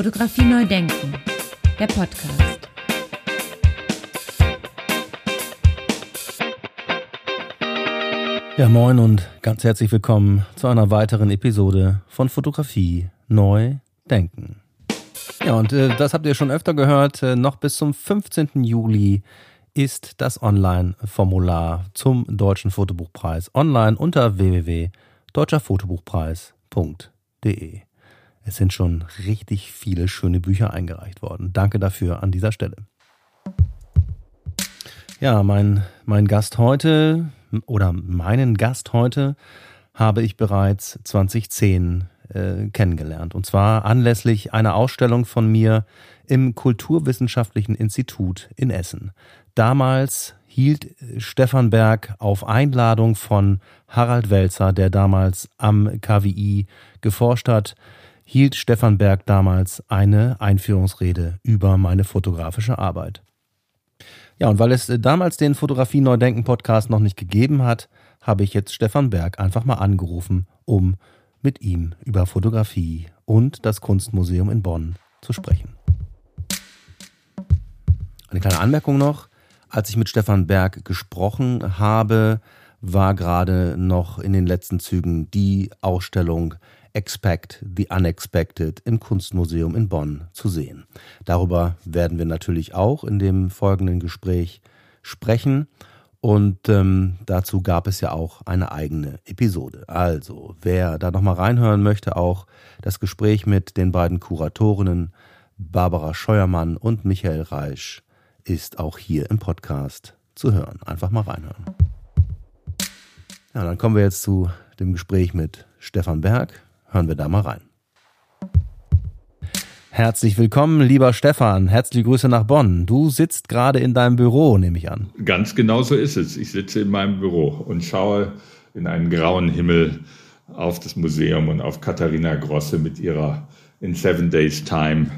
Fotografie neu denken, der Podcast. Ja, moin und ganz herzlich willkommen zu einer weiteren Episode von Fotografie neu denken. Ja, und äh, das habt ihr schon öfter gehört, äh, noch bis zum 15. Juli ist das Online-Formular zum Deutschen Fotobuchpreis online unter www.deutscherfotobuchpreis.de. Es sind schon richtig viele schöne Bücher eingereicht worden. Danke dafür an dieser Stelle. Ja, mein, mein Gast heute oder meinen Gast heute habe ich bereits 2010 äh, kennengelernt. Und zwar anlässlich einer Ausstellung von mir im Kulturwissenschaftlichen Institut in Essen. Damals hielt Stefan Berg auf Einladung von Harald Welzer, der damals am KWI geforscht hat, hielt Stefan Berg damals eine Einführungsrede über meine fotografische Arbeit. Ja, und weil es damals den Fotografie Neudenken Podcast noch nicht gegeben hat, habe ich jetzt Stefan Berg einfach mal angerufen, um mit ihm über Fotografie und das Kunstmuseum in Bonn zu sprechen. Eine kleine Anmerkung noch. Als ich mit Stefan Berg gesprochen habe, war gerade noch in den letzten Zügen die Ausstellung Expect the Unexpected im Kunstmuseum in Bonn zu sehen. Darüber werden wir natürlich auch in dem folgenden Gespräch sprechen. Und ähm, dazu gab es ja auch eine eigene Episode. Also, wer da nochmal reinhören möchte, auch das Gespräch mit den beiden Kuratorinnen Barbara Scheuermann und Michael Reisch ist auch hier im Podcast zu hören. Einfach mal reinhören. Ja, dann kommen wir jetzt zu dem Gespräch mit Stefan Berg. Hören wir da mal rein. Herzlich willkommen, lieber Stefan. Herzliche Grüße nach Bonn. Du sitzt gerade in deinem Büro, nehme ich an. Ganz genau so ist es. Ich sitze in meinem Büro und schaue in einen grauen Himmel auf das Museum und auf Katharina Grosse mit ihrer In Seven Days Time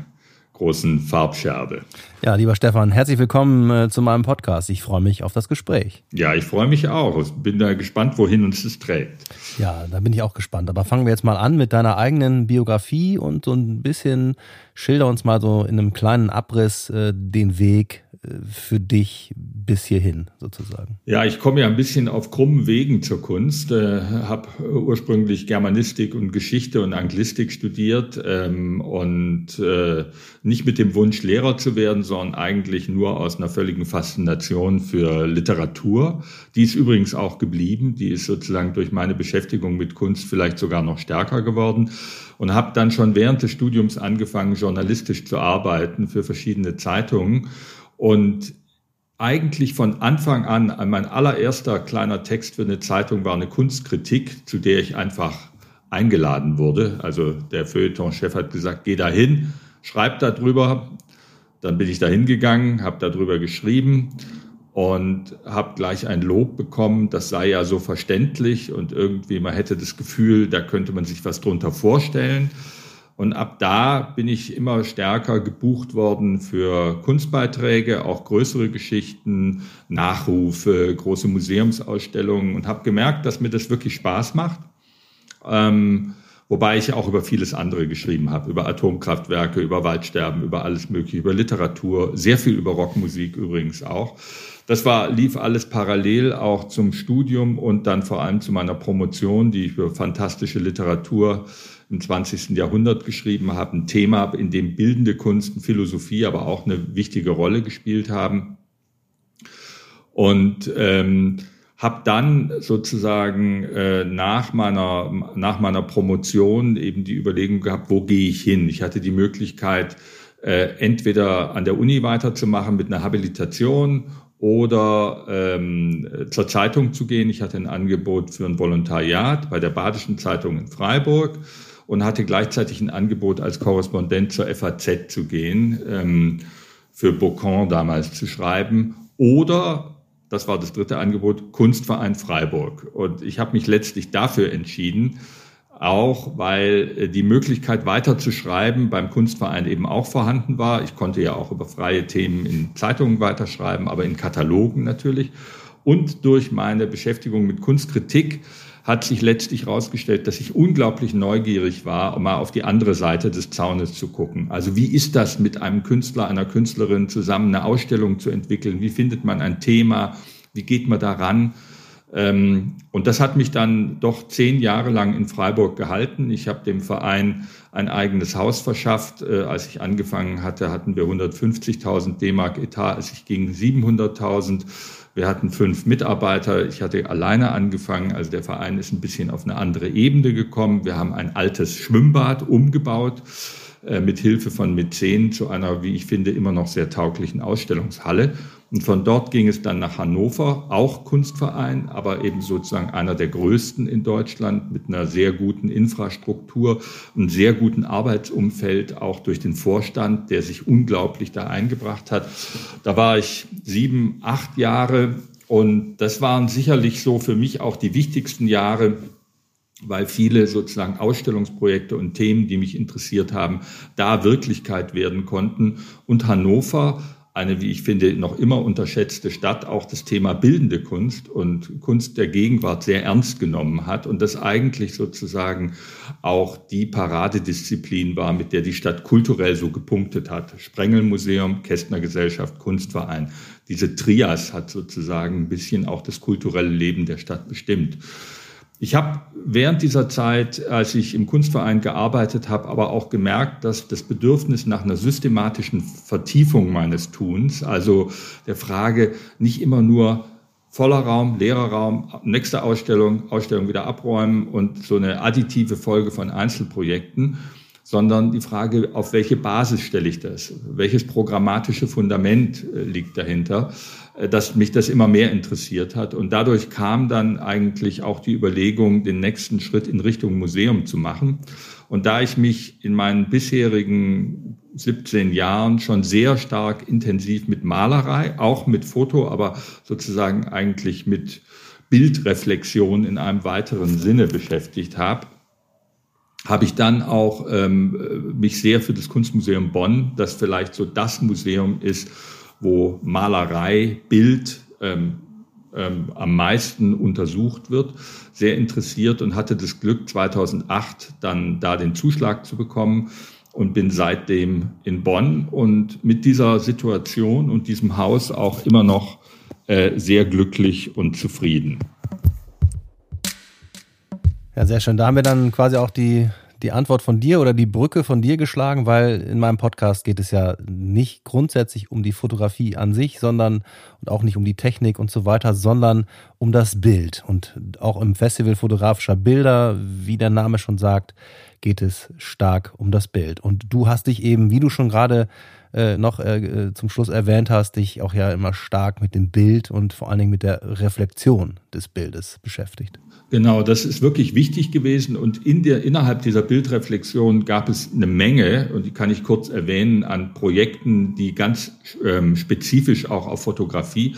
großen Farbscherbe. Ja, lieber Stefan, herzlich willkommen äh, zu meinem Podcast. Ich freue mich auf das Gespräch. Ja, ich freue mich auch. Ich bin da gespannt, wohin uns das trägt. Ja, da bin ich auch gespannt. Aber fangen wir jetzt mal an mit deiner eigenen Biografie und so ein bisschen schilder uns mal so in einem kleinen Abriss äh, den Weg für dich bis hierhin sozusagen? Ja, ich komme ja ein bisschen auf krummen Wegen zur Kunst. Äh, habe ursprünglich Germanistik und Geschichte und Anglistik studiert ähm, und äh, nicht mit dem Wunsch, Lehrer zu werden, sondern eigentlich nur aus einer völligen Faszination für Literatur. Die ist übrigens auch geblieben. Die ist sozusagen durch meine Beschäftigung mit Kunst vielleicht sogar noch stärker geworden und habe dann schon während des Studiums angefangen, journalistisch zu arbeiten für verschiedene Zeitungen und eigentlich von Anfang an, mein allererster kleiner Text für eine Zeitung war eine Kunstkritik, zu der ich einfach eingeladen wurde. Also der Feuilleton-Chef hat gesagt, geh da hin, schreib da drüber. Dann bin ich da hingegangen, habe darüber geschrieben und habe gleich ein Lob bekommen, das sei ja so verständlich und irgendwie man hätte das Gefühl, da könnte man sich was drunter vorstellen. Und ab da bin ich immer stärker gebucht worden für Kunstbeiträge, auch größere Geschichten, Nachrufe, große Museumsausstellungen und habe gemerkt, dass mir das wirklich Spaß macht. Ähm, wobei ich auch über vieles andere geschrieben habe, über Atomkraftwerke, über Waldsterben, über alles Mögliche, über Literatur, sehr viel über Rockmusik übrigens auch. Das war, lief alles parallel auch zum Studium und dann vor allem zu meiner Promotion, die ich für fantastische Literatur im 20. Jahrhundert geschrieben habe, ein Thema, in dem bildende Kunst und Philosophie aber auch eine wichtige Rolle gespielt haben. Und ähm, habe dann sozusagen äh, nach meiner nach meiner Promotion eben die Überlegung gehabt, wo gehe ich hin? Ich hatte die Möglichkeit, äh, entweder an der Uni weiterzumachen mit einer Habilitation oder ähm, zur Zeitung zu gehen. Ich hatte ein Angebot für ein Volontariat bei der Badischen Zeitung in Freiburg und hatte gleichzeitig ein Angebot als Korrespondent zur FAZ zu gehen, ähm, für Bocon damals zu schreiben. Oder, das war das dritte Angebot, Kunstverein Freiburg. Und ich habe mich letztlich dafür entschieden, auch weil äh, die Möglichkeit weiter zu schreiben beim Kunstverein eben auch vorhanden war. Ich konnte ja auch über freie Themen in Zeitungen weiterschreiben, aber in Katalogen natürlich. Und durch meine Beschäftigung mit Kunstkritik hat sich letztlich herausgestellt, dass ich unglaublich neugierig war, um mal auf die andere Seite des Zaunes zu gucken. Also wie ist das mit einem Künstler, einer Künstlerin zusammen eine Ausstellung zu entwickeln? Wie findet man ein Thema? Wie geht man daran? Ähm, und das hat mich dann doch zehn Jahre lang in Freiburg gehalten. Ich habe dem Verein ein eigenes Haus verschafft. Äh, als ich angefangen hatte, hatten wir 150.000 D-Mark Etat, als ich ging 700.000. Wir hatten fünf Mitarbeiter. Ich hatte alleine angefangen. Also der Verein ist ein bisschen auf eine andere Ebene gekommen. Wir haben ein altes Schwimmbad umgebaut mit Hilfe von Mäzen zu einer, wie ich finde, immer noch sehr tauglichen Ausstellungshalle. Und von dort ging es dann nach Hannover, auch Kunstverein, aber eben sozusagen einer der größten in Deutschland mit einer sehr guten Infrastruktur, einem sehr guten Arbeitsumfeld, auch durch den Vorstand, der sich unglaublich da eingebracht hat. Da war ich sieben, acht Jahre und das waren sicherlich so für mich auch die wichtigsten Jahre, weil viele sozusagen Ausstellungsprojekte und Themen, die mich interessiert haben, da Wirklichkeit werden konnten. Und Hannover eine, wie ich finde, noch immer unterschätzte Stadt auch das Thema bildende Kunst und Kunst der Gegenwart sehr ernst genommen hat und das eigentlich sozusagen auch die Paradedisziplin war, mit der die Stadt kulturell so gepunktet hat. Sprengelmuseum, Kästner Gesellschaft, Kunstverein. Diese Trias hat sozusagen ein bisschen auch das kulturelle Leben der Stadt bestimmt. Ich habe während dieser Zeit, als ich im Kunstverein gearbeitet habe, aber auch gemerkt, dass das Bedürfnis nach einer systematischen Vertiefung meines Tuns, also der Frage nicht immer nur voller Raum, leerer Raum, nächste Ausstellung, Ausstellung wieder abräumen und so eine additive Folge von Einzelprojekten, sondern die Frage, auf welche Basis stelle ich das? Welches programmatische Fundament äh, liegt dahinter? Äh, dass mich das immer mehr interessiert hat. Und dadurch kam dann eigentlich auch die Überlegung, den nächsten Schritt in Richtung Museum zu machen. Und da ich mich in meinen bisherigen 17 Jahren schon sehr stark intensiv mit Malerei, auch mit Foto, aber sozusagen eigentlich mit Bildreflexion in einem weiteren Sinne beschäftigt habe, habe ich dann auch ähm, mich sehr für das Kunstmuseum Bonn, das vielleicht so das Museum ist, wo Malerei, Bild ähm, ähm, am meisten untersucht wird, sehr interessiert und hatte das Glück, 2008 dann da den Zuschlag zu bekommen und bin seitdem in Bonn und mit dieser Situation und diesem Haus auch immer noch äh, sehr glücklich und zufrieden. Ja, sehr schön. Da haben wir dann quasi auch die die Antwort von dir oder die Brücke von dir geschlagen, weil in meinem Podcast geht es ja nicht grundsätzlich um die Fotografie an sich, sondern und auch nicht um die Technik und so weiter, sondern um das Bild. Und auch im Festival fotografischer Bilder, wie der Name schon sagt, geht es stark um das Bild. Und du hast dich eben, wie du schon gerade äh, noch äh, äh, zum Schluss erwähnt hast, dich auch ja immer stark mit dem Bild und vor allen Dingen mit der Reflexion des Bildes beschäftigt. Genau, das ist wirklich wichtig gewesen. Und in der, innerhalb dieser Bildreflexion gab es eine Menge, und die kann ich kurz erwähnen, an Projekten, die ganz ähm, spezifisch auch auf Fotografie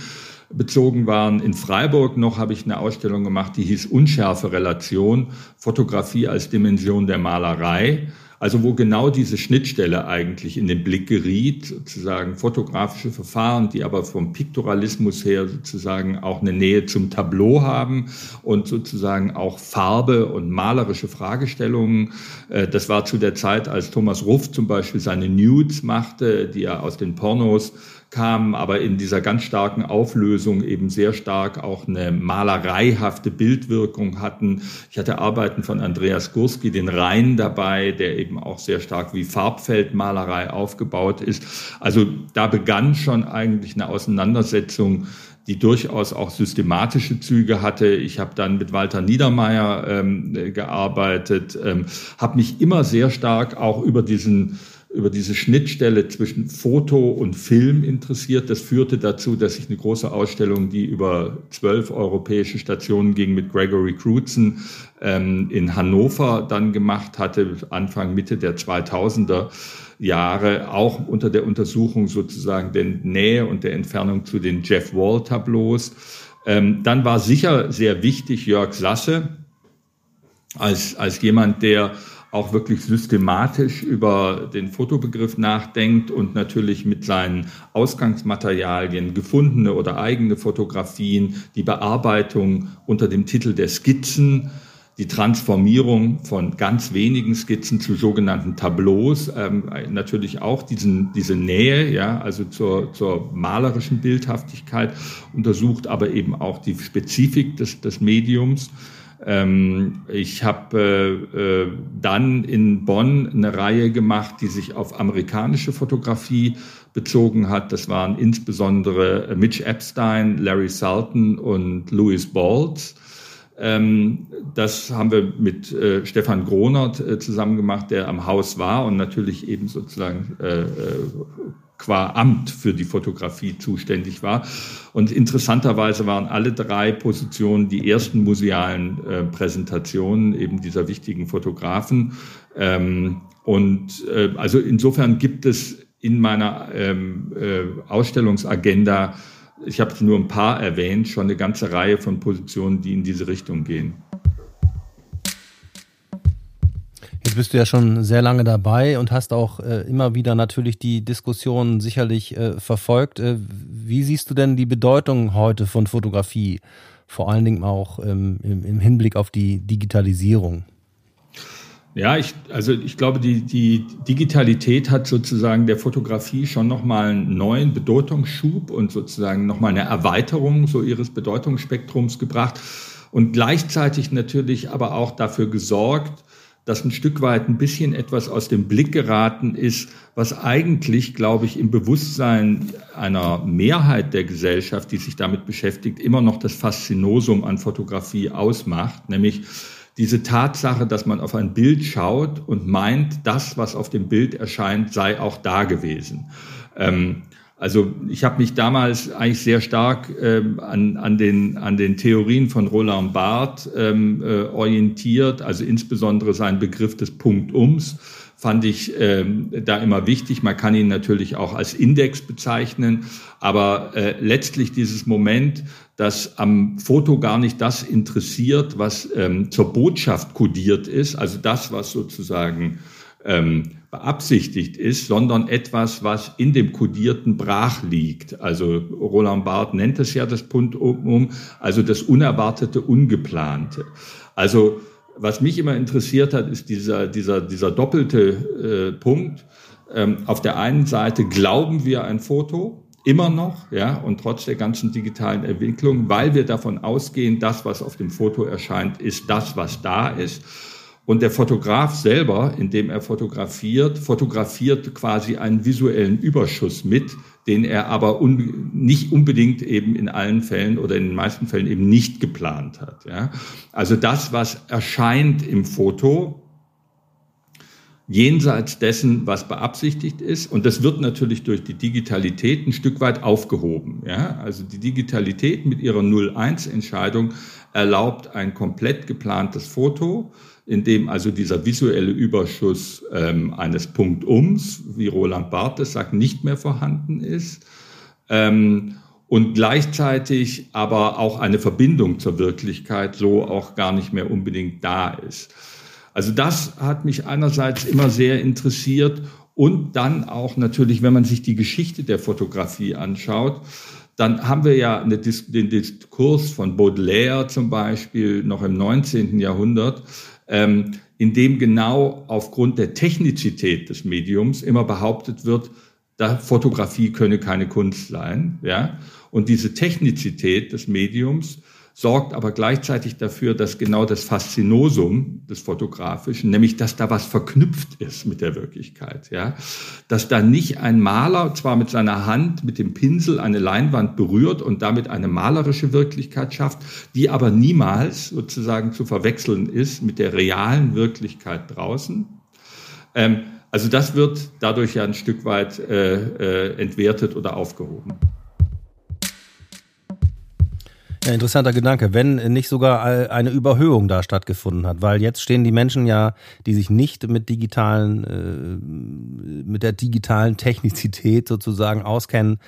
bezogen waren. In Freiburg noch habe ich eine Ausstellung gemacht, die hieß Unschärfe Relation, Fotografie als Dimension der Malerei. Also wo genau diese Schnittstelle eigentlich in den Blick geriet, sozusagen fotografische Verfahren, die aber vom Piktoralismus her sozusagen auch eine Nähe zum Tableau haben und sozusagen auch Farbe und malerische Fragestellungen. Äh, das war zu der Zeit, als Thomas Ruff zum Beispiel seine Nudes machte, die er aus den Pornos kamen aber in dieser ganz starken Auflösung eben sehr stark auch eine malereihafte Bildwirkung hatten. Ich hatte Arbeiten von Andreas Gurski, den Rhein dabei, der eben auch sehr stark wie Farbfeldmalerei aufgebaut ist. Also da begann schon eigentlich eine Auseinandersetzung die durchaus auch systematische Züge hatte. Ich habe dann mit Walter Niedermeyer ähm, gearbeitet, ähm, habe mich immer sehr stark auch über diesen über diese Schnittstelle zwischen Foto und Film interessiert. Das führte dazu, dass ich eine große Ausstellung, die über zwölf europäische Stationen ging, mit Gregory Crutzen ähm, in Hannover dann gemacht hatte, Anfang, Mitte der 2000er Jahre, auch unter der Untersuchung sozusagen der Nähe und der Entfernung zu den Jeff Wall-Tableaus. Ähm, dann war sicher sehr wichtig Jörg Sasse als, als jemand, der auch wirklich systematisch über den Fotobegriff nachdenkt und natürlich mit seinen Ausgangsmaterialien, gefundene oder eigene Fotografien, die Bearbeitung unter dem Titel der Skizzen, die Transformierung von ganz wenigen Skizzen zu sogenannten Tableaus, ähm, natürlich auch diesen, diese Nähe, ja, also zur, zur malerischen Bildhaftigkeit untersucht, aber eben auch die Spezifik des, des Mediums. Ähm, ich habe äh, äh, dann in Bonn eine Reihe gemacht, die sich auf amerikanische Fotografie bezogen hat. Das waren insbesondere Mitch Epstein, Larry Sultan und Louis Baltz. Ähm, das haben wir mit äh, Stefan Gronert äh, zusammen gemacht, der am Haus war und natürlich eben sozusagen äh, äh, qua Amt für die Fotografie zuständig war. Und interessanterweise waren alle drei Positionen die ersten musealen äh, Präsentationen eben dieser wichtigen Fotografen. Ähm, und äh, also insofern gibt es in meiner ähm, äh, Ausstellungsagenda ich habe nur ein paar erwähnt, schon eine ganze Reihe von Positionen, die in diese Richtung gehen. Jetzt bist du ja schon sehr lange dabei und hast auch äh, immer wieder natürlich die Diskussion sicherlich äh, verfolgt. Äh, wie siehst du denn die Bedeutung heute von Fotografie, vor allen Dingen auch ähm, im, im Hinblick auf die Digitalisierung? Ja, ich, also ich glaube, die, die Digitalität hat sozusagen der Fotografie schon nochmal einen neuen Bedeutungsschub und sozusagen nochmal eine Erweiterung so ihres Bedeutungsspektrums gebracht und gleichzeitig natürlich aber auch dafür gesorgt, dass ein Stück weit ein bisschen etwas aus dem Blick geraten ist, was eigentlich, glaube ich, im Bewusstsein einer Mehrheit der Gesellschaft, die sich damit beschäftigt, immer noch das Faszinosum an Fotografie ausmacht, nämlich diese Tatsache, dass man auf ein Bild schaut und meint, das, was auf dem Bild erscheint, sei auch da gewesen. Ähm, also ich habe mich damals eigentlich sehr stark ähm, an, an, den, an den Theorien von Roland Barthes ähm, äh, orientiert, also insbesondere sein Begriff des Punktums fand ich ähm, da immer wichtig. Man kann ihn natürlich auch als Index bezeichnen, aber äh, letztlich dieses Moment, dass am Foto gar nicht das interessiert, was ähm, zur Botschaft kodiert ist, also das, was sozusagen ähm, beabsichtigt ist, sondern etwas, was in dem Kodierten brach liegt. Also Roland Barthes nennt es ja das Punkt-Um, also das Unerwartete, Ungeplante. Also was mich immer interessiert hat, ist dieser, dieser, dieser doppelte äh, Punkt. Ähm, auf der einen Seite glauben wir ein Foto, immer noch, ja, und trotz der ganzen digitalen Entwicklung, weil wir davon ausgehen, das, was auf dem Foto erscheint, ist das, was da ist. Und der Fotograf selber, indem er fotografiert, fotografiert quasi einen visuellen Überschuss mit, den er aber un nicht unbedingt eben in allen Fällen oder in den meisten Fällen eben nicht geplant hat. Ja? Also das, was erscheint im Foto, jenseits dessen, was beabsichtigt ist. Und das wird natürlich durch die Digitalität ein Stück weit aufgehoben. Ja? Also die Digitalität mit ihrer 0-1-Entscheidung erlaubt ein komplett geplantes Foto, in dem also dieser visuelle Überschuss ähm, eines Punktums, wie Roland Barthes sagt, nicht mehr vorhanden ist. Ähm, und gleichzeitig aber auch eine Verbindung zur Wirklichkeit so auch gar nicht mehr unbedingt da ist. Also das hat mich einerseits immer sehr interessiert und dann auch natürlich, wenn man sich die Geschichte der Fotografie anschaut, dann haben wir ja den Diskurs von Baudelaire zum Beispiel noch im 19. Jahrhundert, ähm, in dem genau aufgrund der Technizität des Mediums immer behauptet wird, da Fotografie könne keine Kunst sein, ja. Und diese Technizität des Mediums sorgt aber gleichzeitig dafür, dass genau das Faszinosum des Fotografischen, nämlich dass da was verknüpft ist mit der Wirklichkeit, ja, dass da nicht ein Maler zwar mit seiner Hand, mit dem Pinsel eine Leinwand berührt und damit eine malerische Wirklichkeit schafft, die aber niemals sozusagen zu verwechseln ist mit der realen Wirklichkeit draußen. Ähm, also das wird dadurch ja ein Stück weit äh, äh, entwertet oder aufgehoben. Ja, interessanter Gedanke, wenn nicht sogar eine Überhöhung da stattgefunden hat, weil jetzt stehen die Menschen ja, die sich nicht mit digitalen, äh, mit der digitalen Technizität sozusagen auskennen,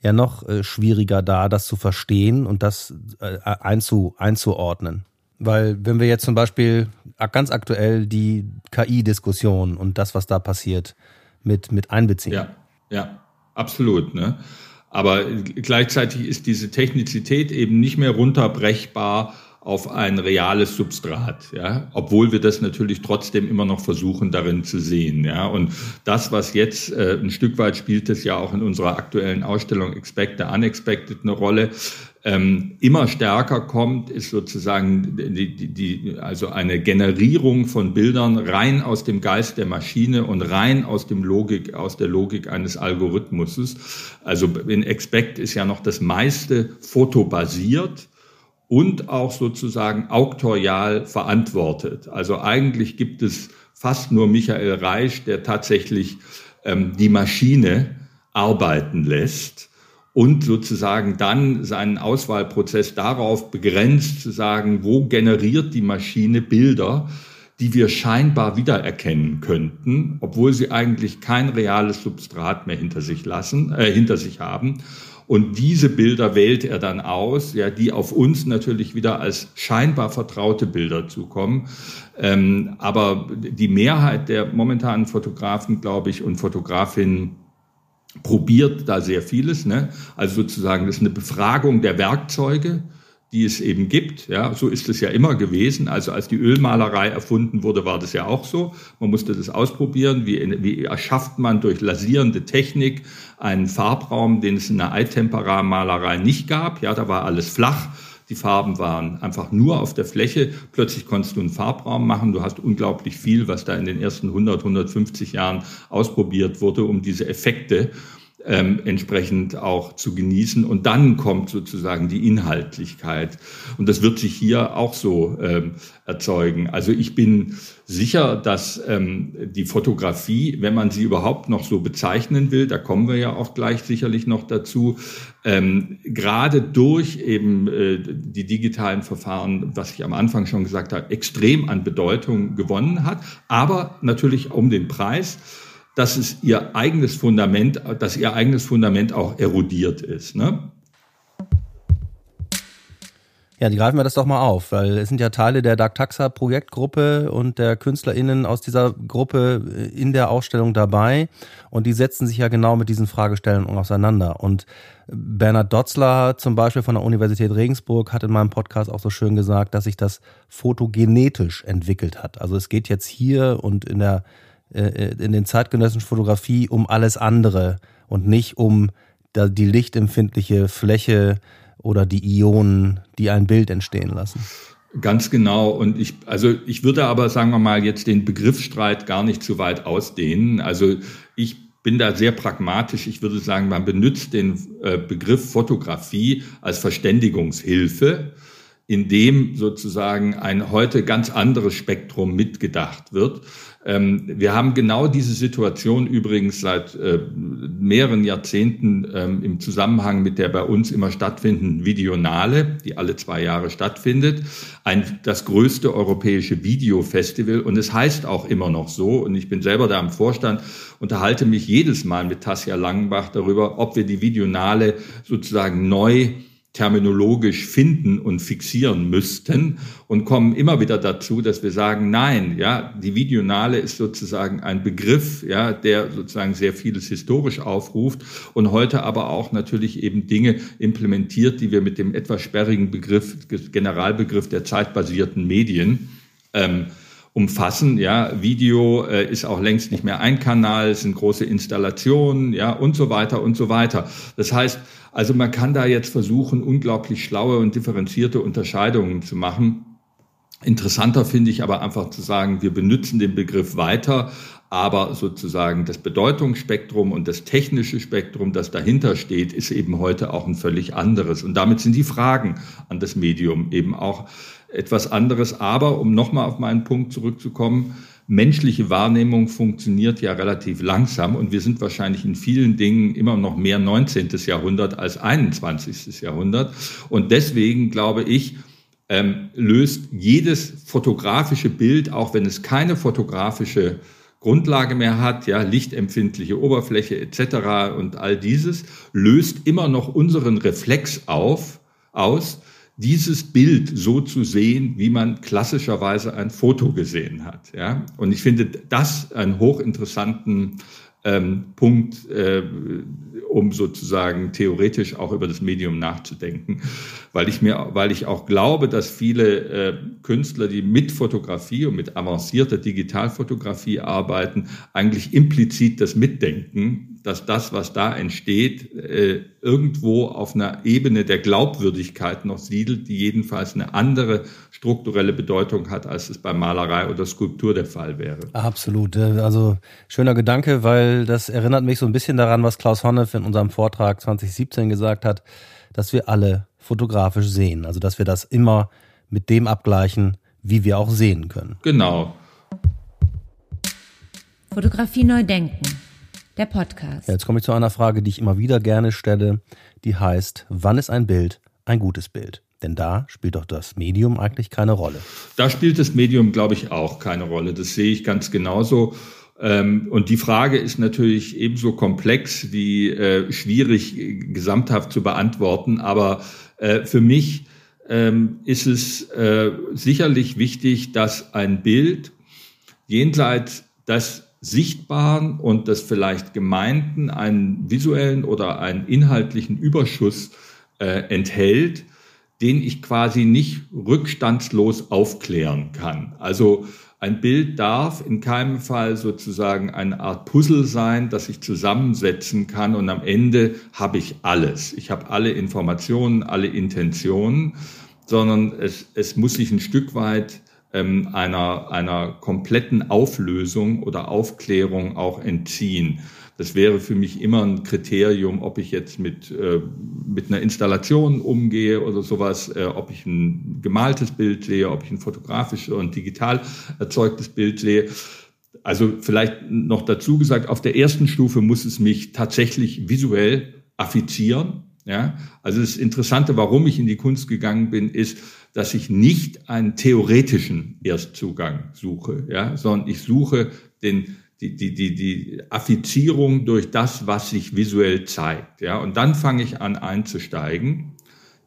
ja noch äh, schwieriger da, das zu verstehen und das äh, einzu, einzuordnen. Weil wenn wir jetzt zum Beispiel ganz aktuell die KI-Diskussion und das, was da passiert, mit, mit einbeziehen. Ja, ja, absolut. Ne? Aber gleichzeitig ist diese Technizität eben nicht mehr runterbrechbar auf ein reales Substrat, ja, obwohl wir das natürlich trotzdem immer noch versuchen, darin zu sehen, ja. Und das, was jetzt äh, ein Stück weit spielt, das ja auch in unserer aktuellen Ausstellung Expected, Unexpected eine Rolle, ähm, immer stärker kommt, ist sozusagen die, die, die, also eine Generierung von Bildern rein aus dem Geist der Maschine und rein aus dem Logik, aus der Logik eines Algorithmuses. Also in Expect ist ja noch das meiste fotobasiert und auch sozusagen auktorial verantwortet. Also eigentlich gibt es fast nur Michael Reisch, der tatsächlich ähm, die Maschine arbeiten lässt und sozusagen dann seinen Auswahlprozess darauf begrenzt zu sagen, wo generiert die Maschine Bilder, die wir scheinbar wiedererkennen könnten, obwohl sie eigentlich kein reales Substrat mehr hinter sich lassen, äh, hinter sich haben. Und diese Bilder wählt er dann aus, ja, die auf uns natürlich wieder als scheinbar vertraute Bilder zukommen. Ähm, aber die Mehrheit der momentanen Fotografen, glaube ich, und Fotografinnen probiert da sehr vieles. Ne? Also sozusagen, das ist eine Befragung der Werkzeuge die es eben gibt. Ja, so ist es ja immer gewesen. Also als die Ölmalerei erfunden wurde, war das ja auch so. Man musste das ausprobieren. Wie, wie erschafft man durch lasierende Technik einen Farbraum, den es in der Eitempera-Malerei nicht gab? Ja, da war alles flach. Die Farben waren einfach nur auf der Fläche. Plötzlich konntest du einen Farbraum machen. Du hast unglaublich viel, was da in den ersten 100, 150 Jahren ausprobiert wurde, um diese Effekte ähm, entsprechend auch zu genießen. Und dann kommt sozusagen die Inhaltlichkeit. Und das wird sich hier auch so ähm, erzeugen. Also ich bin sicher, dass ähm, die Fotografie, wenn man sie überhaupt noch so bezeichnen will, da kommen wir ja auch gleich sicherlich noch dazu, ähm, gerade durch eben äh, die digitalen Verfahren, was ich am Anfang schon gesagt habe, extrem an Bedeutung gewonnen hat, aber natürlich um den Preis dass es ihr eigenes Fundament, dass ihr eigenes Fundament auch erodiert ist. Ne? Ja, die greifen wir das doch mal auf, weil es sind ja Teile der Dark Taxa Projektgruppe und der KünstlerInnen aus dieser Gruppe in der Ausstellung dabei und die setzen sich ja genau mit diesen Fragestellungen auseinander. Und Bernhard Dotzler zum Beispiel von der Universität Regensburg hat in meinem Podcast auch so schön gesagt, dass sich das fotogenetisch entwickelt hat. Also es geht jetzt hier und in der äh, in den zeitgenössischen Fotografie um alles andere und nicht um die lichtempfindliche Fläche oder die Ionen, die ein Bild entstehen lassen. Ganz genau. Und ich, also ich würde aber, sagen wir mal, jetzt den Begriffsstreit gar nicht zu weit ausdehnen. Also ich bin da sehr pragmatisch. Ich würde sagen, man benutzt den äh, Begriff Fotografie als Verständigungshilfe, in dem sozusagen ein heute ganz anderes Spektrum mitgedacht wird. Ähm, wir haben genau diese Situation übrigens seit äh, mehreren Jahrzehnten ähm, im Zusammenhang mit der bei uns immer stattfindenden Videonale, die alle zwei Jahre stattfindet, ein, das größte europäische Videofestival. Und es heißt auch immer noch so, und ich bin selber da im Vorstand, unterhalte mich jedes Mal mit Tassia Langenbach darüber, ob wir die Videonale sozusagen neu terminologisch finden und fixieren müssten und kommen immer wieder dazu, dass wir sagen, nein, ja, die Videonale ist sozusagen ein Begriff, ja, der sozusagen sehr vieles historisch aufruft und heute aber auch natürlich eben Dinge implementiert, die wir mit dem etwas sperrigen Begriff, Generalbegriff der zeitbasierten Medien ähm, umfassen. Ja, Video äh, ist auch längst nicht mehr ein Kanal, es sind große Installationen, ja, und so weiter und so weiter. Das heißt, also man kann da jetzt versuchen, unglaublich schlaue und differenzierte Unterscheidungen zu machen. Interessanter finde ich aber einfach zu sagen, wir benutzen den Begriff weiter, aber sozusagen das Bedeutungsspektrum und das technische Spektrum, das dahinter steht, ist eben heute auch ein völlig anderes. Und damit sind die Fragen an das Medium eben auch etwas anderes. Aber um nochmal auf meinen Punkt zurückzukommen, menschliche Wahrnehmung funktioniert ja relativ langsam und wir sind wahrscheinlich in vielen Dingen immer noch mehr 19. Jahrhundert als 21. Jahrhundert. Und deswegen glaube ich, ähm, löst jedes fotografische Bild, auch wenn es keine fotografische Grundlage mehr hat, ja, lichtempfindliche Oberfläche etc. und all dieses, löst immer noch unseren Reflex auf, aus, dieses Bild so zu sehen, wie man klassischerweise ein Foto gesehen hat. Ja? Und ich finde das einen hochinteressanten ähm, Punkt, äh, um sozusagen theoretisch auch über das Medium nachzudenken, weil ich mir, weil ich auch glaube, dass viele äh, Künstler, die mit Fotografie und mit avancierter Digitalfotografie arbeiten, eigentlich implizit das mitdenken, dass das, was da entsteht, äh, irgendwo auf einer Ebene der Glaubwürdigkeit noch siedelt, die jedenfalls eine andere strukturelle Bedeutung hat, als es bei Malerei oder Skulptur der Fall wäre. Absolut. Äh, also schöner Gedanke, weil das erinnert mich so ein bisschen daran, was Klaus Honnef in unserem Vortrag 2017 gesagt hat, dass wir alle fotografisch sehen. Also dass wir das immer mit dem abgleichen, wie wir auch sehen können. Genau. Fotografie neu denken der Podcast. Jetzt komme ich zu einer Frage, die ich immer wieder gerne stelle, die heißt, wann ist ein Bild ein gutes Bild? Denn da spielt doch das Medium eigentlich keine Rolle. Da spielt das Medium, glaube ich, auch keine Rolle. Das sehe ich ganz genauso. Ähm, und die Frage ist natürlich ebenso komplex wie äh, schwierig gesamthaft zu beantworten. Aber äh, für mich ähm, ist es äh, sicherlich wichtig, dass ein Bild jenseits des Sichtbaren und des vielleicht Gemeinten einen visuellen oder einen inhaltlichen Überschuss äh, enthält, den ich quasi nicht rückstandslos aufklären kann. Also ein Bild darf in keinem Fall sozusagen eine Art Puzzle sein, das ich zusammensetzen kann und am Ende habe ich alles. Ich habe alle Informationen, alle Intentionen, sondern es, es muss sich ein Stück weit ähm, einer, einer kompletten Auflösung oder Aufklärung auch entziehen. Das wäre für mich immer ein Kriterium, ob ich jetzt mit, äh, mit einer Installation umgehe oder sowas, äh, ob ich ein gemaltes Bild sehe, ob ich ein fotografisches und digital erzeugtes Bild sehe. Also vielleicht noch dazu gesagt, auf der ersten Stufe muss es mich tatsächlich visuell affizieren. Ja, also das Interessante, warum ich in die Kunst gegangen bin, ist, dass ich nicht einen theoretischen Erstzugang suche, ja, sondern ich suche den, die, die, die, die Affizierung durch das, was sich visuell zeigt. Ja, und dann fange ich an einzusteigen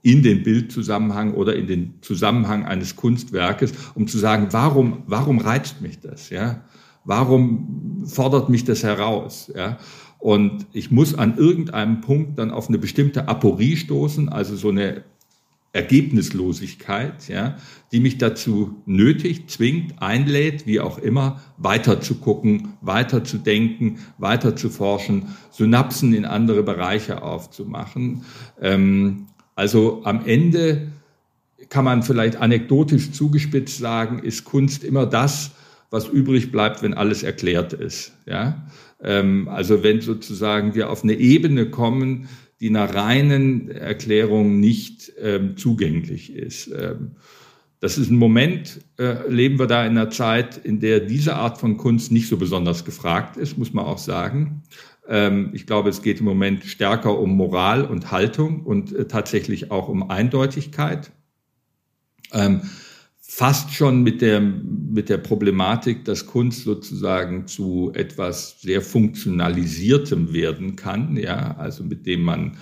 in den Bildzusammenhang oder in den Zusammenhang eines Kunstwerkes, um zu sagen, warum, warum reizt mich das? Ja? Warum fordert mich das heraus? Ja? Und ich muss an irgendeinem Punkt dann auf eine bestimmte Aporie stoßen, also so eine Ergebnislosigkeit, ja, die mich dazu nötigt, zwingt, einlädt, wie auch immer, weiter zu gucken, weiter zu denken, weiter zu forschen, Synapsen in andere Bereiche aufzumachen. Ähm, also am Ende kann man vielleicht anekdotisch zugespitzt sagen, ist Kunst immer das, was übrig bleibt, wenn alles erklärt ist. Ja? Ähm, also wenn sozusagen wir auf eine Ebene kommen, die einer reinen Erklärung nicht ähm, zugänglich ist. Ähm, das ist ein Moment, äh, leben wir da in einer Zeit, in der diese Art von Kunst nicht so besonders gefragt ist, muss man auch sagen. Ähm, ich glaube, es geht im Moment stärker um Moral und Haltung und äh, tatsächlich auch um Eindeutigkeit. Fast schon mit der, mit der Problematik, dass Kunst sozusagen zu etwas sehr Funktionalisiertem werden kann, ja, also mit dem man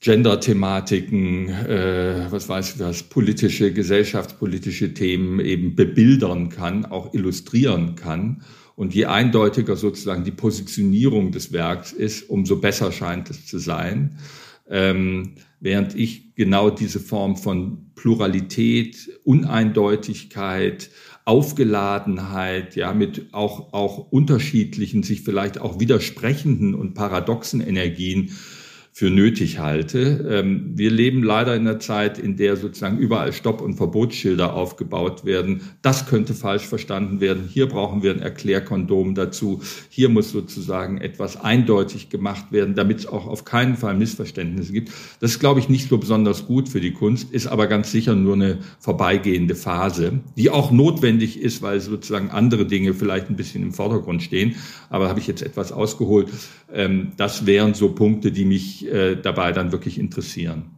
Gender-Thematiken, äh, was weiß ich was, politische, gesellschaftspolitische Themen eben bebildern kann, auch illustrieren kann. Und je eindeutiger sozusagen die Positionierung des Werks ist, umso besser scheint es zu sein. Ähm, während ich genau diese Form von Pluralität, Uneindeutigkeit, Aufgeladenheit, ja, mit auch, auch unterschiedlichen, sich vielleicht auch widersprechenden und paradoxen Energien für nötig halte. Ähm, wir leben leider in einer Zeit, in der sozusagen überall Stopp- und Verbotsschilder aufgebaut werden. Das könnte falsch verstanden werden. Hier brauchen wir ein Erklärkondom dazu. Hier muss sozusagen etwas eindeutig gemacht werden, damit es auch auf keinen Fall Missverständnisse gibt. Das ist, glaube ich, nicht so besonders gut für die Kunst, ist aber ganz sicher nur eine vorbeigehende Phase, die auch notwendig ist, weil sozusagen andere Dinge vielleicht ein bisschen im Vordergrund stehen. Aber habe ich jetzt etwas ausgeholt. Ähm, das wären so Punkte, die mich äh, dabei dann wirklich interessieren.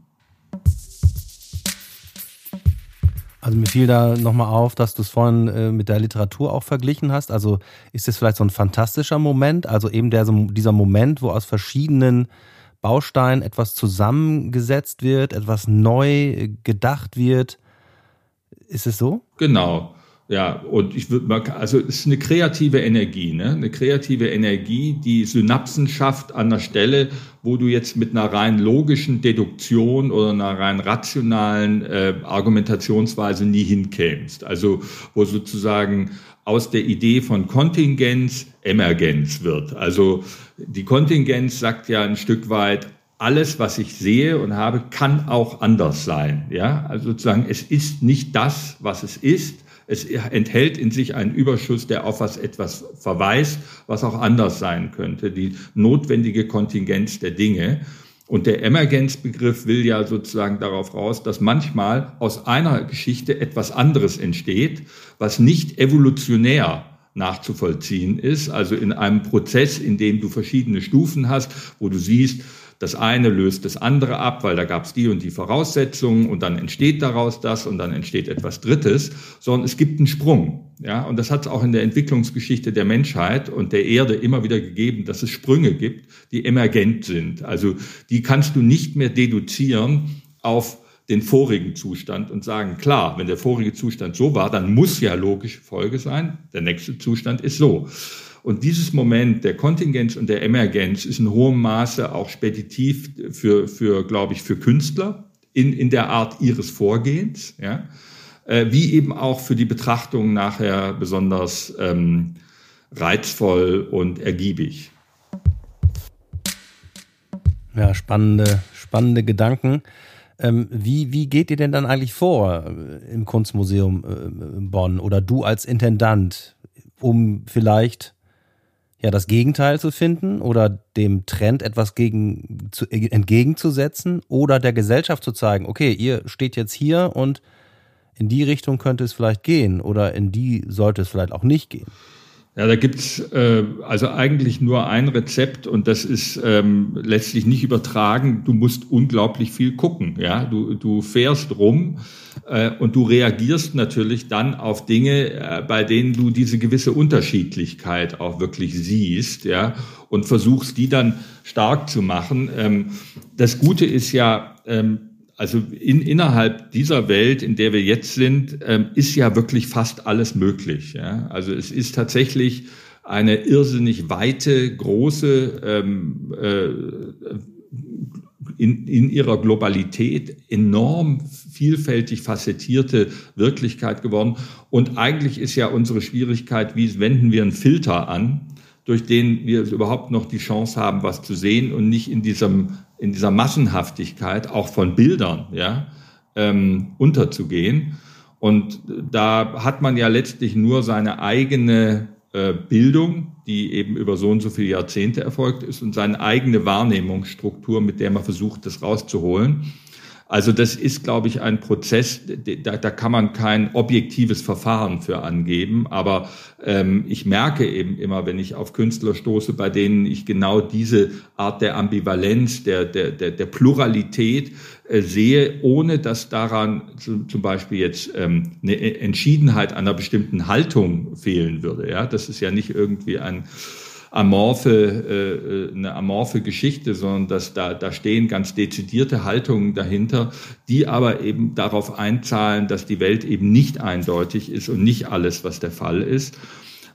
Also mir fiel da nochmal auf, dass du es vorhin äh, mit der Literatur auch verglichen hast. Also ist das vielleicht so ein fantastischer Moment? Also eben der, dieser Moment, wo aus verschiedenen Bausteinen etwas zusammengesetzt wird, etwas neu gedacht wird. Ist es so? Genau. Ja, und ich würde also es ist eine kreative Energie, ne? Eine kreative Energie, die Synapsen schafft an der Stelle, wo du jetzt mit einer rein logischen Deduktion oder einer rein rationalen äh, Argumentationsweise nie hinkämst. Also wo sozusagen aus der Idee von Kontingenz Emergenz wird. Also die Kontingenz sagt ja ein Stück weit, alles, was ich sehe und habe, kann auch anders sein. Ja, also sozusagen, es ist nicht das, was es ist es enthält in sich einen Überschuss, der auf was etwas verweist, was auch anders sein könnte. Die notwendige Kontingenz der Dinge. Und der Emergenzbegriff will ja sozusagen darauf raus, dass manchmal aus einer Geschichte etwas anderes entsteht, was nicht evolutionär nachzuvollziehen ist, also in einem Prozess, in dem du verschiedene Stufen hast, wo du siehst, das eine löst das andere ab, weil da gab es die und die Voraussetzungen und dann entsteht daraus das und dann entsteht etwas Drittes, sondern es gibt einen Sprung. Ja, und das hat es auch in der Entwicklungsgeschichte der Menschheit und der Erde immer wieder gegeben, dass es Sprünge gibt, die emergent sind. Also die kannst du nicht mehr deduzieren auf den vorigen Zustand und sagen, klar, wenn der vorige Zustand so war, dann muss ja logische Folge sein, der nächste Zustand ist so. Und dieses Moment der Kontingenz und der Emergenz ist in hohem Maße auch speditiv für, für glaube ich, für Künstler in, in der Art ihres Vorgehens, ja, äh, wie eben auch für die Betrachtung nachher besonders ähm, reizvoll und ergiebig. Ja, spannende, spannende Gedanken. Ähm, wie, wie geht ihr denn dann eigentlich vor äh, im Kunstmuseum äh, Bonn oder du als Intendant, um vielleicht ja das Gegenteil zu finden oder dem Trend etwas gegen zu, entgegenzusetzen oder der Gesellschaft zu zeigen, okay, ihr steht jetzt hier und in die Richtung könnte es vielleicht gehen oder in die sollte es vielleicht auch nicht gehen. Ja, da gibt's äh, also eigentlich nur ein Rezept und das ist ähm, letztlich nicht übertragen. Du musst unglaublich viel gucken. Ja, du, du fährst rum äh, und du reagierst natürlich dann auf Dinge, äh, bei denen du diese gewisse Unterschiedlichkeit auch wirklich siehst. Ja, und versuchst die dann stark zu machen. Ähm, das Gute ist ja ähm, also in, innerhalb dieser Welt, in der wir jetzt sind, ähm, ist ja wirklich fast alles möglich. Ja? Also es ist tatsächlich eine irrsinnig weite, große, ähm, äh, in, in ihrer Globalität enorm vielfältig facettierte Wirklichkeit geworden. Und eigentlich ist ja unsere Schwierigkeit, wie wenden wir einen Filter an, durch den wir überhaupt noch die Chance haben, was zu sehen und nicht in diesem in dieser Massenhaftigkeit auch von Bildern ja, ähm, unterzugehen. Und da hat man ja letztlich nur seine eigene äh, Bildung, die eben über so und so viele Jahrzehnte erfolgt ist, und seine eigene Wahrnehmungsstruktur, mit der man versucht, das rauszuholen. Also das ist, glaube ich, ein Prozess, da, da kann man kein objektives Verfahren für angeben. Aber ähm, ich merke eben immer, wenn ich auf Künstler stoße, bei denen ich genau diese Art der Ambivalenz, der, der, der, der Pluralität äh, sehe, ohne dass daran zum, zum Beispiel jetzt ähm, eine Entschiedenheit einer bestimmten Haltung fehlen würde. Ja, das ist ja nicht irgendwie ein amorphe, äh, äh, eine amorphe Geschichte, sondern dass da, da stehen ganz dezidierte Haltungen dahinter, die aber eben darauf einzahlen, dass die Welt eben nicht eindeutig ist und nicht alles, was der Fall ist.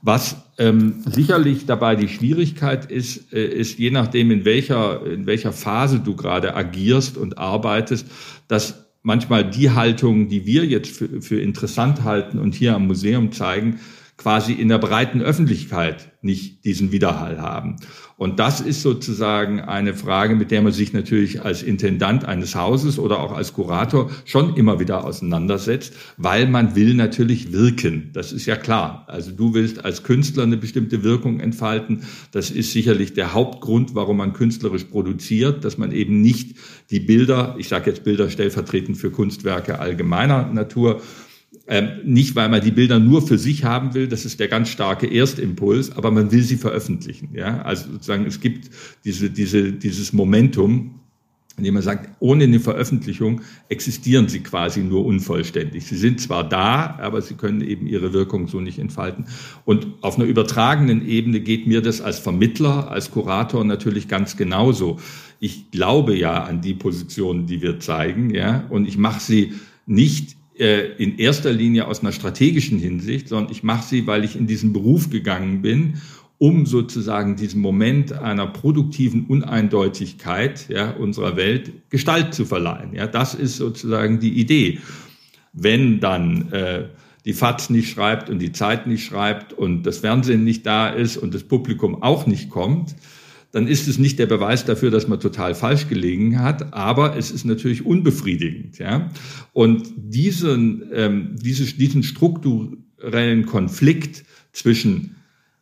Was ähm, sicherlich dabei die Schwierigkeit ist, äh, ist je nachdem, in welcher, in welcher Phase du gerade agierst und arbeitest, dass manchmal die Haltungen, die wir jetzt für, für interessant halten und hier am Museum zeigen, quasi in der breiten Öffentlichkeit nicht diesen Widerhall haben. Und das ist sozusagen eine Frage, mit der man sich natürlich als Intendant eines Hauses oder auch als Kurator schon immer wieder auseinandersetzt, weil man will natürlich wirken. Das ist ja klar. Also du willst als Künstler eine bestimmte Wirkung entfalten. Das ist sicherlich der Hauptgrund, warum man künstlerisch produziert, dass man eben nicht die Bilder, ich sage jetzt Bilder stellvertretend für Kunstwerke allgemeiner Natur, ähm, nicht, weil man die Bilder nur für sich haben will, das ist der ganz starke Erstimpuls, aber man will sie veröffentlichen. Ja? Also sozusagen, es gibt diese, diese, dieses Momentum, indem man sagt, ohne eine Veröffentlichung existieren sie quasi nur unvollständig. Sie sind zwar da, aber sie können eben ihre Wirkung so nicht entfalten. Und auf einer übertragenen Ebene geht mir das als Vermittler, als Kurator natürlich ganz genauso. Ich glaube ja an die Positionen, die wir zeigen, ja, und ich mache sie nicht in erster Linie aus einer strategischen Hinsicht, sondern ich mache sie, weil ich in diesen Beruf gegangen bin um sozusagen diesem Moment einer produktiven Uneindeutigkeit ja, unserer Welt Gestalt zu verleihen. Ja, das ist sozusagen die Idee. Wenn dann äh, die FAZ nicht schreibt und die Zeit nicht schreibt und das Fernsehen nicht da ist und das Publikum auch nicht kommt, dann ist es nicht der Beweis dafür, dass man total falsch gelegen hat, aber es ist natürlich unbefriedigend. Ja? Und diesen, ähm, diese, diesen strukturellen Konflikt zwischen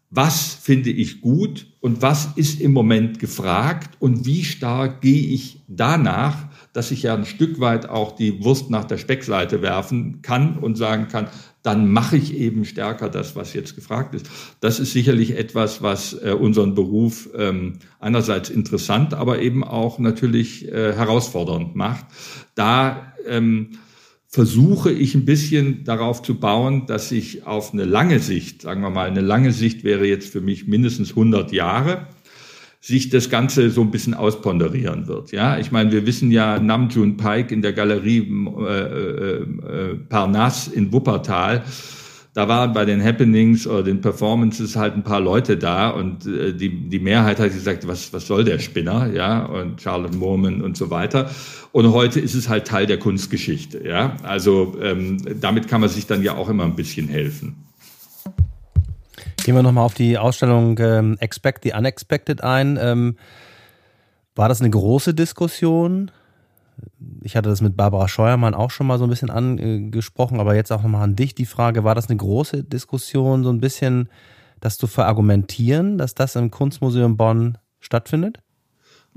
was finde ich gut und was ist im Moment gefragt und wie stark gehe ich danach, dass ich ja ein Stück weit auch die Wurst nach der Speckseite werfen kann und sagen kann, dann mache ich eben stärker das, was jetzt gefragt ist. Das ist sicherlich etwas, was äh, unseren Beruf ähm, einerseits interessant, aber eben auch natürlich äh, herausfordernd macht. Da ähm, versuche ich ein bisschen darauf zu bauen, dass ich auf eine lange Sicht, sagen wir mal, eine lange Sicht wäre jetzt für mich mindestens 100 Jahre, sich das Ganze so ein bisschen ausponderieren wird. Ja, ich meine, wir wissen ja, Namjoon Pike in der Galerie äh, äh, äh, Parnasse in Wuppertal, da waren bei den Happenings oder den Performances halt ein paar Leute da und äh, die, die Mehrheit hat gesagt, was, was soll der Spinner, ja, und Charlotte Mormon und so weiter. Und heute ist es halt Teil der Kunstgeschichte, ja. Also ähm, damit kann man sich dann ja auch immer ein bisschen helfen. Gehen wir nochmal auf die Ausstellung ähm, Expect the Unexpected ein. Ähm, war das eine große Diskussion? ich hatte das mit Barbara Scheuermann auch schon mal so ein bisschen angesprochen, aber jetzt auch nochmal an dich die Frage, war das eine große Diskussion, so ein bisschen das zu verargumentieren, dass das im Kunstmuseum Bonn stattfindet?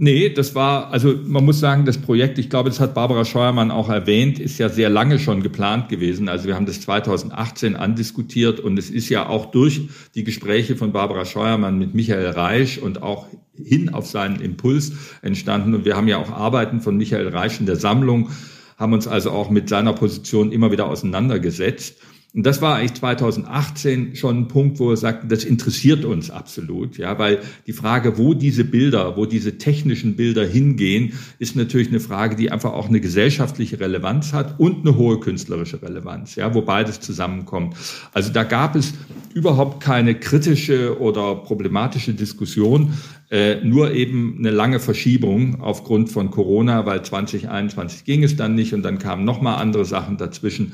Nee, das war, also man muss sagen, das Projekt, ich glaube, das hat Barbara Scheuermann auch erwähnt, ist ja sehr lange schon geplant gewesen. Also wir haben das 2018 andiskutiert und es ist ja auch durch die Gespräche von Barbara Scheuermann mit Michael Reisch und auch hin auf seinen Impuls entstanden. Und wir haben ja auch Arbeiten von Michael Reisch in der Sammlung, haben uns also auch mit seiner Position immer wieder auseinandergesetzt. Und das war eigentlich 2018 schon ein Punkt, wo wir sagten, das interessiert uns absolut, ja, weil die Frage, wo diese Bilder, wo diese technischen Bilder hingehen, ist natürlich eine Frage, die einfach auch eine gesellschaftliche Relevanz hat und eine hohe künstlerische Relevanz, ja, wo beides zusammenkommt. Also da gab es überhaupt keine kritische oder problematische Diskussion, äh, nur eben eine lange Verschiebung aufgrund von Corona, weil 2021 ging es dann nicht und dann kamen nochmal andere Sachen dazwischen.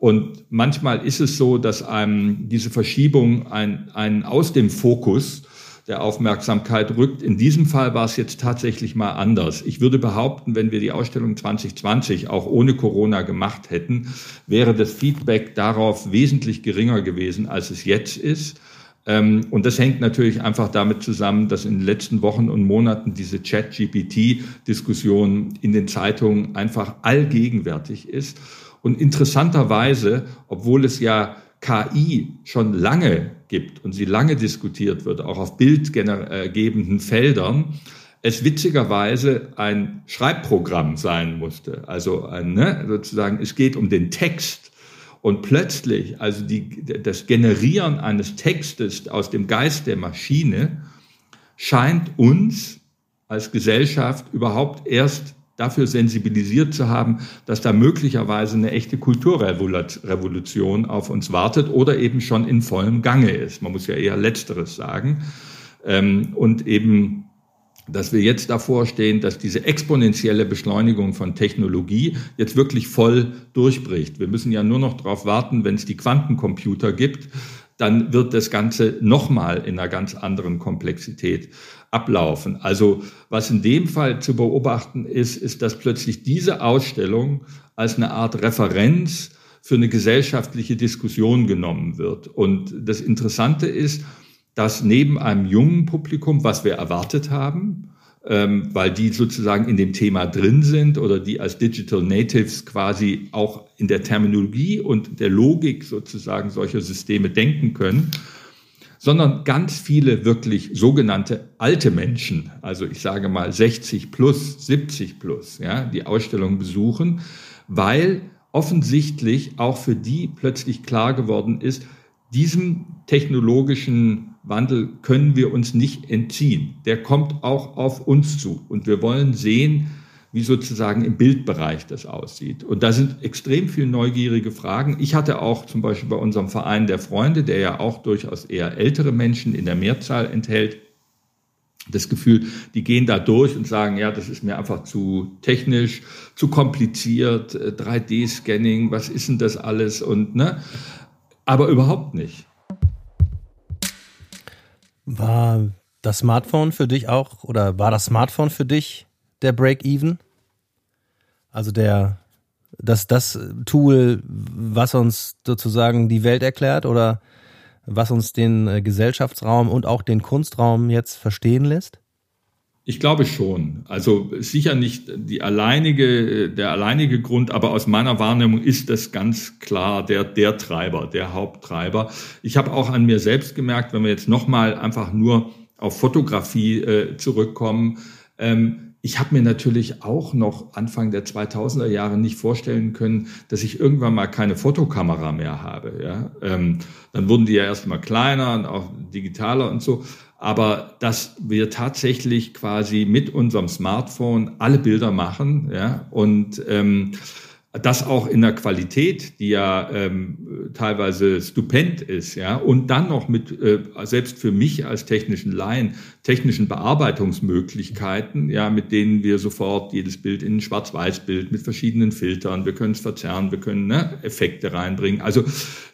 Und manchmal ist es so, dass einem diese Verschiebung ein, ein aus dem Fokus der Aufmerksamkeit rückt. In diesem Fall war es jetzt tatsächlich mal anders. Ich würde behaupten, wenn wir die Ausstellung 2020 auch ohne Corona gemacht hätten, wäre das Feedback darauf wesentlich geringer gewesen, als es jetzt ist. Ähm, und das hängt natürlich einfach damit zusammen, dass in den letzten Wochen und Monaten diese Chat-GPT-Diskussion in den Zeitungen einfach allgegenwärtig ist. Und interessanterweise, obwohl es ja KI schon lange gibt und sie lange diskutiert wird, auch auf bildgebenden Feldern, es witzigerweise ein Schreibprogramm sein musste. Also ein, ne, sozusagen, es geht um den Text. Und plötzlich, also die, das Generieren eines Textes aus dem Geist der Maschine scheint uns als Gesellschaft überhaupt erst dafür sensibilisiert zu haben, dass da möglicherweise eine echte Kulturrevolution auf uns wartet oder eben schon in vollem Gange ist. Man muss ja eher Letzteres sagen. Ähm, und eben dass wir jetzt davor stehen, dass diese exponentielle Beschleunigung von Technologie jetzt wirklich voll durchbricht. Wir müssen ja nur noch darauf warten, wenn es die Quantencomputer gibt, dann wird das Ganze nochmal in einer ganz anderen Komplexität ablaufen. Also was in dem Fall zu beobachten ist, ist, dass plötzlich diese Ausstellung als eine Art Referenz für eine gesellschaftliche Diskussion genommen wird. Und das Interessante ist, dass neben einem jungen Publikum, was wir erwartet haben, ähm, weil die sozusagen in dem Thema drin sind oder die als Digital Natives quasi auch in der Terminologie und der Logik sozusagen solcher Systeme denken können, sondern ganz viele wirklich sogenannte alte Menschen, also ich sage mal 60 plus, 70 plus, ja, die Ausstellung besuchen, weil offensichtlich auch für die plötzlich klar geworden ist, diesem technologischen Wandel können wir uns nicht entziehen. Der kommt auch auf uns zu. Und wir wollen sehen, wie sozusagen im Bildbereich das aussieht. Und da sind extrem viele neugierige Fragen. Ich hatte auch zum Beispiel bei unserem Verein der Freunde, der ja auch durchaus eher ältere Menschen in der Mehrzahl enthält, das Gefühl, die gehen da durch und sagen, ja, das ist mir einfach zu technisch, zu kompliziert, 3D-Scanning, äh, was ist denn das alles und ne? Aber überhaupt nicht. War das Smartphone für dich auch oder war das Smartphone für dich der Break-Even? Also der das das Tool, was uns sozusagen die Welt erklärt oder was uns den äh, Gesellschaftsraum und auch den Kunstraum jetzt verstehen lässt? Ich glaube schon. Also sicher nicht die alleinige, der alleinige Grund, aber aus meiner Wahrnehmung ist das ganz klar der, der Treiber, der Haupttreiber. Ich habe auch an mir selbst gemerkt, wenn wir jetzt nochmal einfach nur auf Fotografie äh, zurückkommen, ähm, ich habe mir natürlich auch noch Anfang der 2000er Jahre nicht vorstellen können, dass ich irgendwann mal keine Fotokamera mehr habe. Ja? Ähm, dann wurden die ja erstmal kleiner und auch digitaler und so. Aber dass wir tatsächlich quasi mit unserem Smartphone alle Bilder machen ja? und ähm, das auch in der Qualität, die ja ähm, teilweise stupend ist, ja, und dann noch mit äh, selbst für mich als technischen Laien technischen Bearbeitungsmöglichkeiten, ja, mit denen wir sofort jedes Bild in ein Schwarz-Weiß-Bild mit verschiedenen Filtern, wir können es verzerren, wir können ne, Effekte reinbringen. Also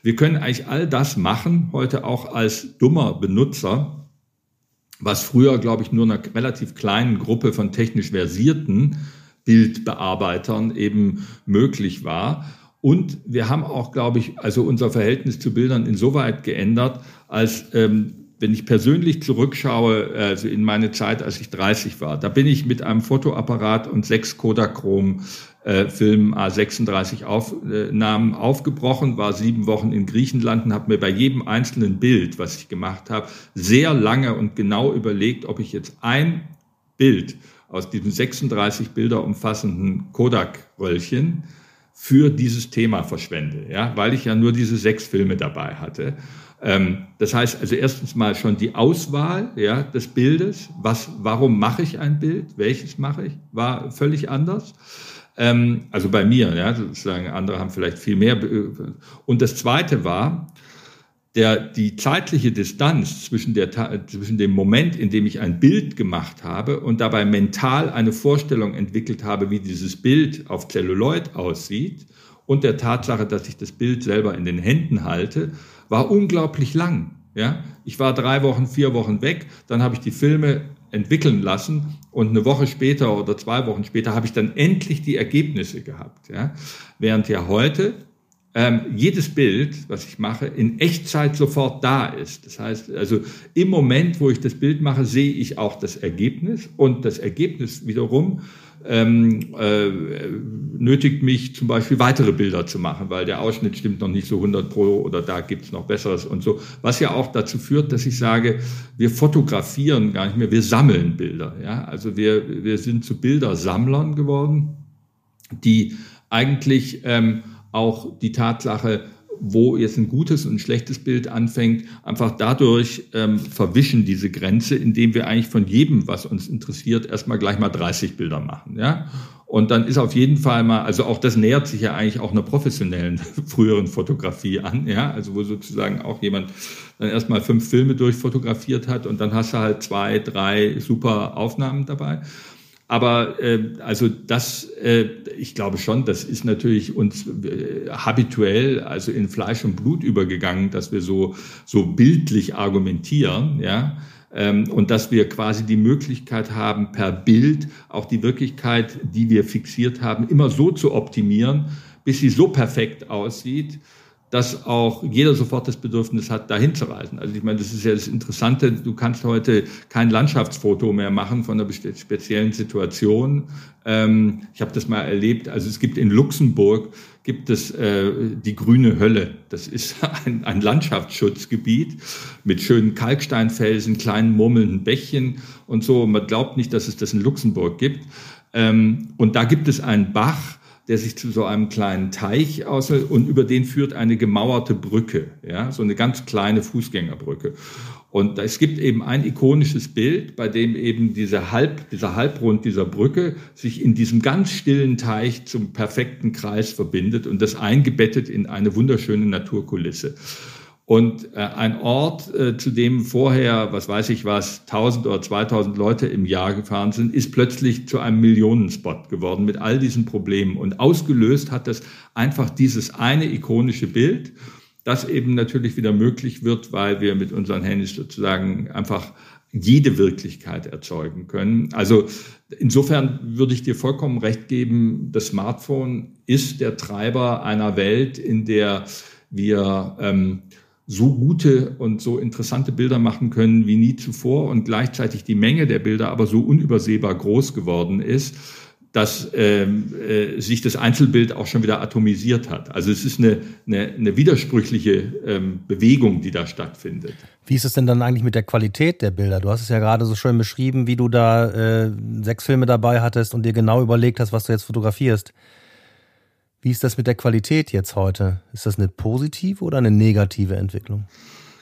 wir können eigentlich all das machen heute auch als dummer Benutzer, was früher, glaube ich, nur einer relativ kleinen Gruppe von technisch versierten Bildbearbeitern eben möglich war. Und wir haben auch, glaube ich, also unser Verhältnis zu Bildern insoweit geändert, als ähm, wenn ich persönlich zurückschaue, also in meine Zeit, als ich 30 war, da bin ich mit einem Fotoapparat und sechs Kodachrom äh, Film A36 Aufnahmen aufgebrochen, war sieben Wochen in Griechenland und habe mir bei jedem einzelnen Bild, was ich gemacht habe, sehr lange und genau überlegt, ob ich jetzt ein Bild aus diesem 36 Bilder umfassenden Kodak-Röllchen für dieses Thema verschwende, ja, weil ich ja nur diese sechs Filme dabei hatte. Ähm, das heißt also erstens mal schon die Auswahl ja, des Bildes. Was, warum mache ich ein Bild? Welches mache ich? War völlig anders. Ähm, also bei mir, ja, sozusagen, andere haben vielleicht viel mehr. Und das zweite war, der, die zeitliche Distanz zwischen, der, zwischen dem Moment, in dem ich ein Bild gemacht habe und dabei mental eine Vorstellung entwickelt habe, wie dieses Bild auf Celluloid aussieht und der Tatsache, dass ich das Bild selber in den Händen halte, war unglaublich lang. Ja, ich war drei Wochen, vier Wochen weg, dann habe ich die Filme entwickeln lassen und eine Woche später oder zwei Wochen später habe ich dann endlich die Ergebnisse gehabt. Ja, während ja heute ähm, jedes Bild, was ich mache, in Echtzeit sofort da ist. Das heißt, also im Moment, wo ich das Bild mache, sehe ich auch das Ergebnis und das Ergebnis wiederum ähm, äh, nötigt mich zum Beispiel weitere Bilder zu machen, weil der Ausschnitt stimmt noch nicht so 100 pro oder da gibt's noch Besseres und so. Was ja auch dazu führt, dass ich sage, wir fotografieren gar nicht mehr, wir sammeln Bilder. Ja? Also wir, wir sind zu Bildersammlern geworden, die eigentlich ähm, auch die Tatsache, wo jetzt ein gutes und ein schlechtes Bild anfängt, einfach dadurch ähm, verwischen diese Grenze, indem wir eigentlich von jedem, was uns interessiert, erstmal gleich mal 30 Bilder machen. Ja? Und dann ist auf jeden Fall mal, also auch das nähert sich ja eigentlich auch einer professionellen früheren Fotografie an, ja, also wo sozusagen auch jemand dann erstmal fünf Filme durchfotografiert hat und dann hast du halt zwei, drei super Aufnahmen dabei. Aber äh, also das, äh, ich glaube schon, das ist natürlich uns äh, habituell, also in Fleisch und Blut übergegangen, dass wir so so bildlich argumentieren, ja, ähm, und dass wir quasi die Möglichkeit haben, per Bild auch die Wirklichkeit, die wir fixiert haben, immer so zu optimieren, bis sie so perfekt aussieht, dass auch jeder sofort das Bedürfnis hat, dahin zu reisen. Also ich meine, das ist ja das Interessante, du kannst heute kein Landschaftsfoto mehr machen von einer speziellen Situation. Ähm, ich habe das mal erlebt, also es gibt in Luxemburg, gibt es äh, die grüne Hölle. Das ist ein, Landschaftsschutzgebiet mit schönen Kalksteinfelsen, kleinen murmelnden Bächchen und so. Man glaubt nicht, dass es das in Luxemburg gibt. Ähm, und da gibt es einen Bach, der sich zu so einem kleinen Teich aus und über den führt eine gemauerte Brücke, ja, so eine ganz kleine Fußgängerbrücke. Und es gibt eben ein ikonisches Bild, bei dem eben diese Halb, dieser Halbrund dieser Brücke sich in diesem ganz stillen Teich zum perfekten Kreis verbindet und das eingebettet in eine wunderschöne Naturkulisse. Und äh, ein Ort, äh, zu dem vorher, was weiß ich was, 1000 oder 2000 Leute im Jahr gefahren sind, ist plötzlich zu einem Millionenspot geworden mit all diesen Problemen. Und ausgelöst hat das einfach dieses eine ikonische Bild, das eben natürlich wieder möglich wird, weil wir mit unseren Handys sozusagen einfach jede Wirklichkeit erzeugen können. Also insofern würde ich dir vollkommen recht geben, das Smartphone ist der Treiber einer Welt, in der wir ähm, so gute und so interessante Bilder machen können wie nie zuvor und gleichzeitig die Menge der Bilder aber so unübersehbar groß geworden ist, dass ähm, äh, sich das Einzelbild auch schon wieder atomisiert hat. Also es ist eine, eine, eine widersprüchliche ähm, Bewegung, die da stattfindet. Wie ist es denn dann eigentlich mit der Qualität der Bilder? Du hast es ja gerade so schön beschrieben, wie du da äh, sechs Filme dabei hattest und dir genau überlegt hast, was du jetzt fotografierst. Wie ist das mit der Qualität jetzt heute? Ist das eine positive oder eine negative Entwicklung?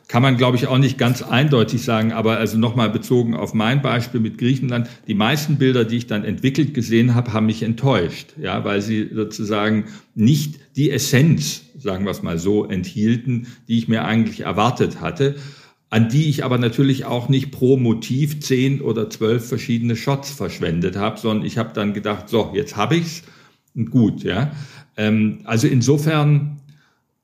Kann man, glaube ich, auch nicht ganz eindeutig sagen, aber also nochmal bezogen auf mein Beispiel mit Griechenland, die meisten Bilder, die ich dann entwickelt gesehen habe, haben mich enttäuscht, ja, weil sie sozusagen nicht die Essenz, sagen wir es mal so, enthielten, die ich mir eigentlich erwartet hatte an die ich aber natürlich auch nicht pro Motiv zehn oder zwölf verschiedene Shots verschwendet habe, sondern ich habe dann gedacht, so, jetzt habe ich's und gut, ja. Ähm, also insofern,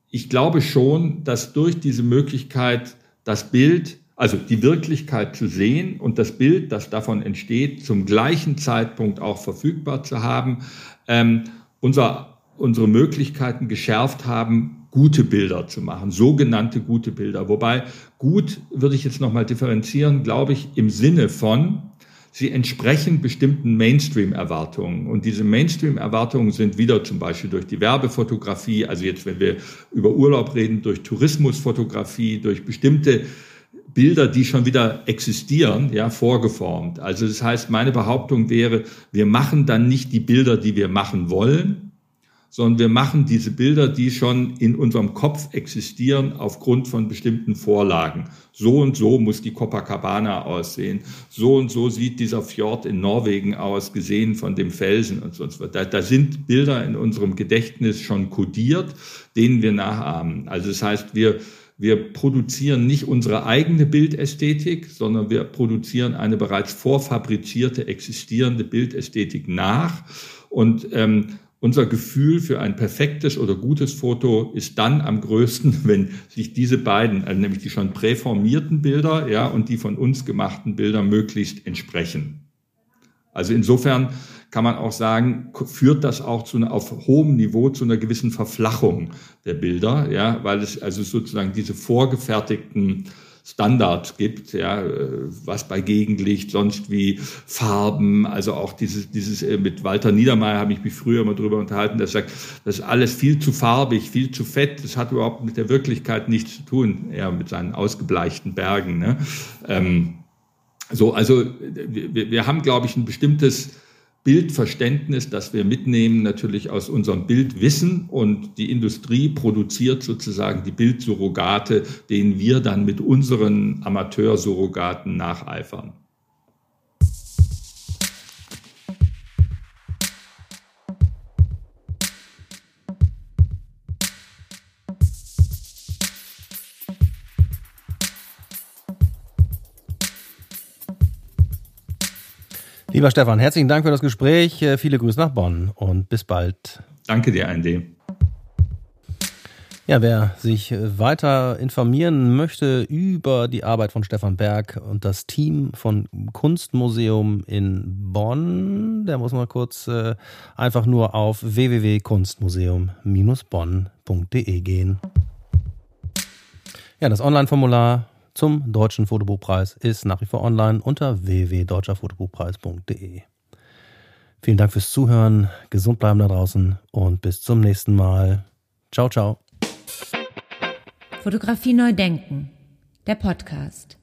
ich glaube schon, dass durch diese Möglichkeit das Bild, also die Wirklichkeit zu sehen und das Bild, das davon entsteht, zum gleichen Zeitpunkt auch verfügbar zu haben, ähm, unser, unsere Möglichkeiten geschärft haben, gute Bilder zu machen, sogenannte gute Bilder. Wobei gut würde ich jetzt nochmal differenzieren, glaube ich, im Sinne von, sie entsprechen bestimmten Mainstream-Erwartungen. Und diese Mainstream-Erwartungen sind wieder zum Beispiel durch die Werbefotografie, also jetzt, wenn wir über Urlaub reden, durch Tourismusfotografie, durch bestimmte Bilder, die schon wieder existieren, ja, vorgeformt. Also das heißt, meine Behauptung wäre, wir machen dann nicht die Bilder, die wir machen wollen, sondern wir machen diese Bilder, die schon in unserem Kopf existieren, aufgrund von bestimmten Vorlagen. So und so muss die Copacabana aussehen. So und so sieht dieser Fjord in Norwegen aus, gesehen von dem Felsen und sonst was. Da, da sind Bilder in unserem Gedächtnis schon kodiert, denen wir nachahmen. Also das heißt, wir, wir produzieren nicht unsere eigene Bildästhetik, sondern wir produzieren eine bereits vorfabrizierte, existierende Bildästhetik nach. Und ähm, unser Gefühl für ein perfektes oder gutes Foto ist dann am größten, wenn sich diese beiden, also nämlich die schon präformierten Bilder, ja, und die von uns gemachten Bilder möglichst entsprechen. Also insofern kann man auch sagen, führt das auch zu einer, auf hohem Niveau zu einer gewissen Verflachung der Bilder, ja, weil es also sozusagen diese vorgefertigten Standards gibt, ja, was bei Gegenlicht, sonst wie Farben, also auch dieses, dieses äh, mit Walter Niedermeyer habe ich mich früher mal drüber unterhalten, der sagt, das ist alles viel zu farbig, viel zu fett, das hat überhaupt mit der Wirklichkeit nichts zu tun, ja, mit seinen ausgebleichten Bergen. Ne? Ähm, so, also wir, wir haben, glaube ich, ein bestimmtes Bildverständnis, das wir mitnehmen, natürlich aus unserem Bildwissen und die Industrie produziert sozusagen die Bildsurrogate, denen wir dann mit unseren Amateursurrogaten nacheifern. Lieber Stefan, herzlichen Dank für das Gespräch. Äh, viele Grüße nach Bonn und bis bald. Danke dir, Andy. Ja, wer sich äh, weiter informieren möchte über die Arbeit von Stefan Berg und das Team von Kunstmuseum in Bonn, der muss mal kurz äh, einfach nur auf www.kunstmuseum-bonn.de gehen. Ja, das Online-Formular zum Deutschen Fotobuchpreis ist nach wie vor online unter www.deutscherfotobuchpreis.de. Vielen Dank fürs Zuhören, gesund bleiben da draußen und bis zum nächsten Mal. Ciao, ciao. Fotografie neu denken, der Podcast.